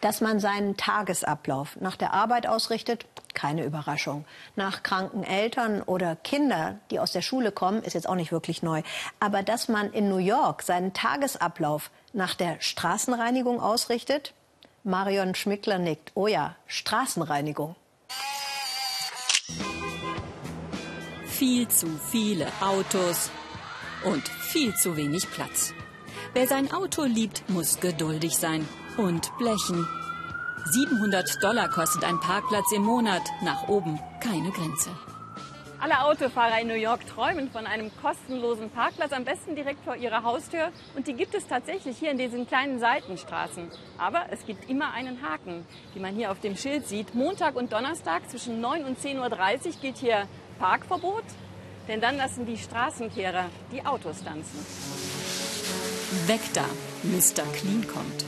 Dass man seinen Tagesablauf nach der Arbeit ausrichtet, keine Überraschung. Nach kranken Eltern oder Kindern, die aus der Schule kommen, ist jetzt auch nicht wirklich neu. Aber dass man in New York seinen Tagesablauf nach der Straßenreinigung ausrichtet? Marion Schmickler nickt. Oh ja, Straßenreinigung. Viel zu viele Autos und viel zu wenig Platz. Wer sein Auto liebt, muss geduldig sein und blechen. 700 Dollar kostet ein Parkplatz im Monat. Nach oben keine Grenze. Alle Autofahrer in New York träumen von einem kostenlosen Parkplatz, am besten direkt vor ihrer Haustür. Und die gibt es tatsächlich hier in diesen kleinen Seitenstraßen. Aber es gibt immer einen Haken, wie man hier auf dem Schild sieht. Montag und Donnerstag zwischen 9 und 10.30 Uhr gilt hier Parkverbot, denn dann lassen die Straßenkehrer die Autos tanzen. Weg da, Mr. Clean kommt.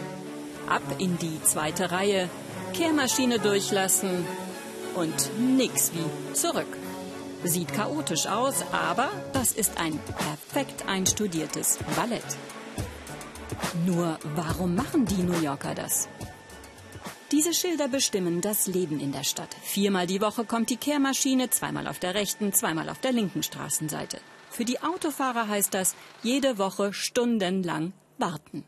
Ab in die zweite Reihe, Kehrmaschine durchlassen und nix wie zurück. Sieht chaotisch aus, aber das ist ein perfekt einstudiertes Ballett. Nur warum machen die New Yorker das? Diese Schilder bestimmen das Leben in der Stadt. Viermal die Woche kommt die Kehrmaschine, zweimal auf der rechten, zweimal auf der linken Straßenseite. Für die Autofahrer heißt das jede Woche stundenlang warten.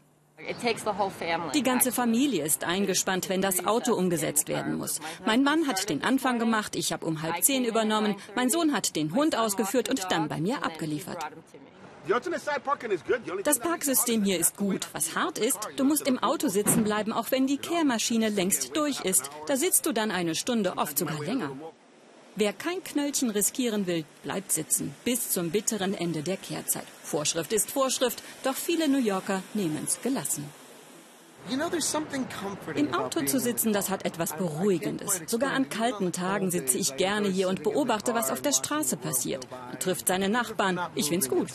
Die ganze Familie ist eingespannt, wenn das Auto umgesetzt werden muss. Mein Mann hat den Anfang gemacht, ich habe um halb zehn übernommen, mein Sohn hat den Hund ausgeführt und dann bei mir abgeliefert. Das Parksystem hier ist gut. Was hart ist, du musst im Auto sitzen bleiben, auch wenn die Kehrmaschine längst durch ist. Da sitzt du dann eine Stunde, oft sogar länger. Wer kein Knöllchen riskieren will, bleibt sitzen bis zum bitteren Ende der Kehrzeit. Vorschrift ist Vorschrift, doch viele New Yorker nehmen es gelassen. Im Auto zu sitzen, das hat etwas Beruhigendes. Sogar an kalten Tagen sitze ich gerne hier und beobachte, was auf der Straße passiert. Man trifft seine Nachbarn. Ich find's gut.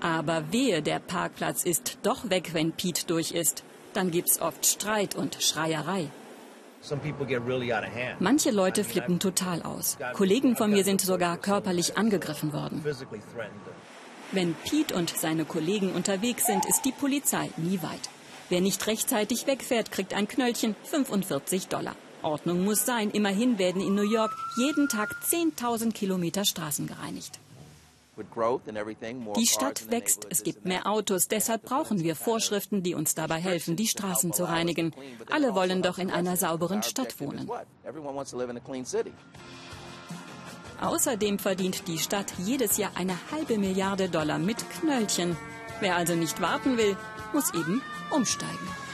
Aber wehe, der Parkplatz ist doch weg, wenn Pete durch ist. Dann gibt's oft Streit und Schreierei. Manche Leute flippen total aus. Kollegen von mir sind sogar körperlich angegriffen worden. Wenn Pete und seine Kollegen unterwegs sind, ist die Polizei nie weit. Wer nicht rechtzeitig wegfährt, kriegt ein Knöllchen 45 Dollar. Ordnung muss sein. Immerhin werden in New York jeden Tag 10.000 Kilometer Straßen gereinigt. Die Stadt wächst, es gibt mehr Autos, deshalb brauchen wir Vorschriften, die uns dabei helfen, die Straßen zu reinigen. Alle wollen doch in einer sauberen Stadt wohnen. Außerdem verdient die Stadt jedes Jahr eine halbe Milliarde Dollar mit Knöllchen. Wer also nicht warten will, muss eben umsteigen.